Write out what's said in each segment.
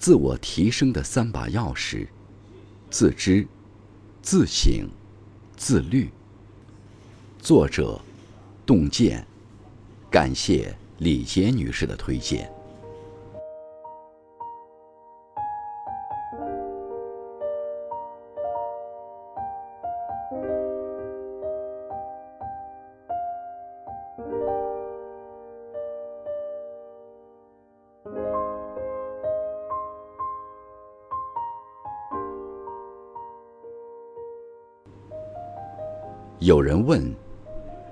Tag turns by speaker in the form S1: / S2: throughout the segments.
S1: 自我提升的三把钥匙：自知、自省、自律。作者：洞见。感谢李杰女士的推荐。有人问：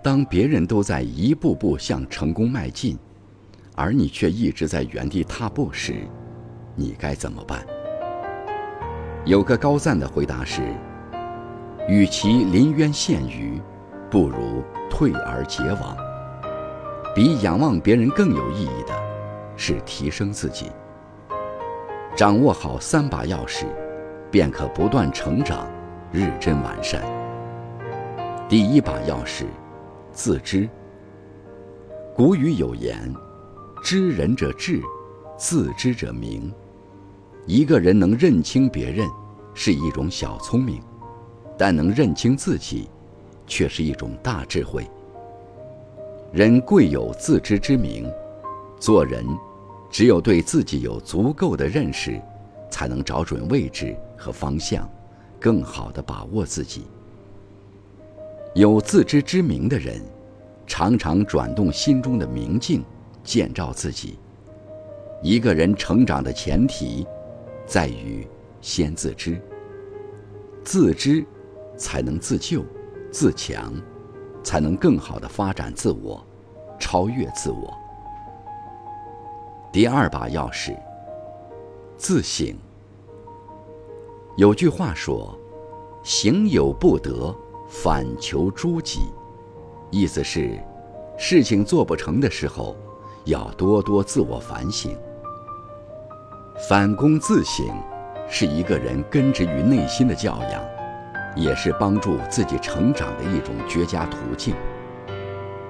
S1: 当别人都在一步步向成功迈进，而你却一直在原地踏步时，你该怎么办？有个高赞的回答是：与其临渊羡鱼，不如退而结网。比仰望别人更有意义的，是提升自己。掌握好三把钥匙，便可不断成长，日臻完善。第一把钥匙，自知。古语有言：“知人者智，自知者明。”一个人能认清别人，是一种小聪明；但能认清自己，却是一种大智慧。人贵有自知之明，做人只有对自己有足够的认识，才能找准位置和方向，更好地把握自己。有自知之明的人，常常转动心中的明镜，建照自己。一个人成长的前提，在于先自知。自知，才能自救、自强，才能更好的发展自我，超越自我。第二把钥匙，自省。有句话说：“行有不得。”反求诸己，意思是，事情做不成的时候，要多多自我反省。反躬自省，是一个人根植于内心的教养，也是帮助自己成长的一种绝佳途径。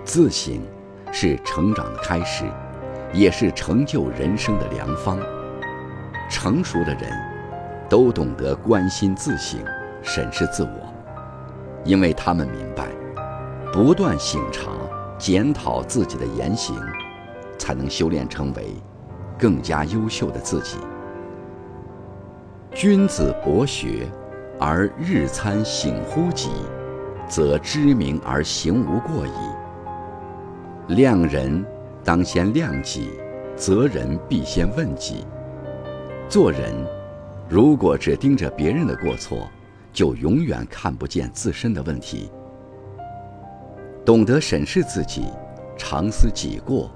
S1: 自省是成长的开始，也是成就人生的良方。成熟的人，都懂得关心自省，审视自我。因为他们明白，不断省察、检讨自己的言行，才能修炼成为更加优秀的自己。君子博学，而日参省乎己，则知明而行无过矣。量人当先量己，责人必先问己。做人，如果只盯着别人的过错，就永远看不见自身的问题。懂得审视自己，常思己过，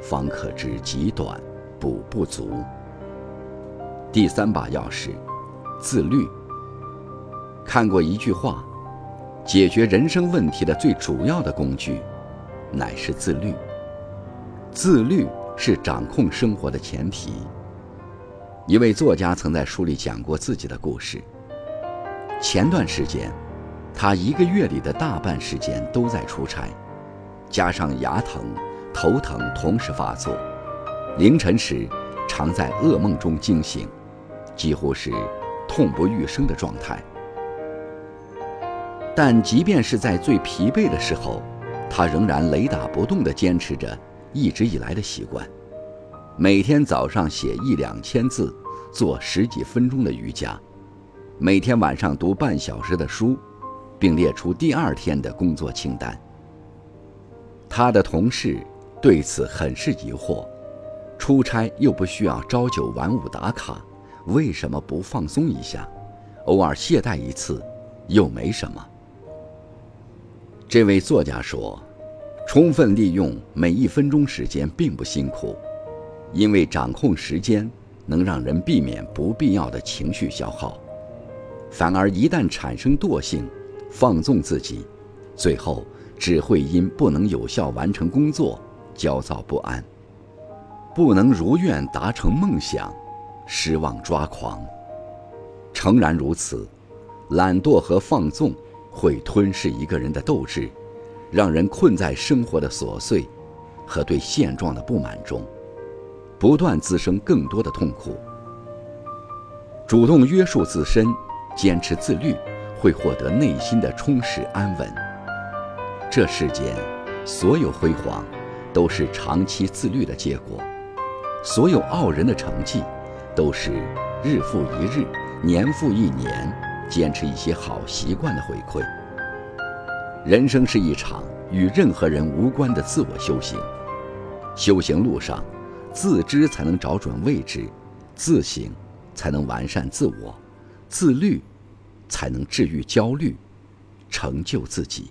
S1: 方可知己短，补不足。第三把钥匙，自律。看过一句话，解决人生问题的最主要的工具，乃是自律。自律是掌控生活的前提。一位作家曾在书里讲过自己的故事。前段时间，他一个月里的大半时间都在出差，加上牙疼、头疼同时发作，凌晨时常在噩梦中惊醒，几乎是痛不欲生的状态。但即便是在最疲惫的时候，他仍然雷打不动地坚持着一直以来的习惯，每天早上写一两千字，做十几分钟的瑜伽。每天晚上读半小时的书，并列出第二天的工作清单。他的同事对此很是疑惑：出差又不需要朝九晚五打卡，为什么不放松一下？偶尔懈怠一次，又没什么。这位作家说：“充分利用每一分钟时间并不辛苦，因为掌控时间能让人避免不必要的情绪消耗。”反而一旦产生惰性，放纵自己，最后只会因不能有效完成工作焦躁不安，不能如愿达成梦想，失望抓狂。诚然如此，懒惰和放纵会吞噬一个人的斗志，让人困在生活的琐碎和对现状的不满中，不断滋生更多的痛苦。主动约束自身，坚持自律，会获得内心的充实安稳。这世间所有辉煌，都是长期自律的结果；所有傲人的成绩，都是日复一日、年复一年坚持一些好习惯的回馈。人生是一场与任何人无关的自我修行，修行路上，自知才能找准位置，自省才能完善自我，自律才能治愈焦虑，成就自己。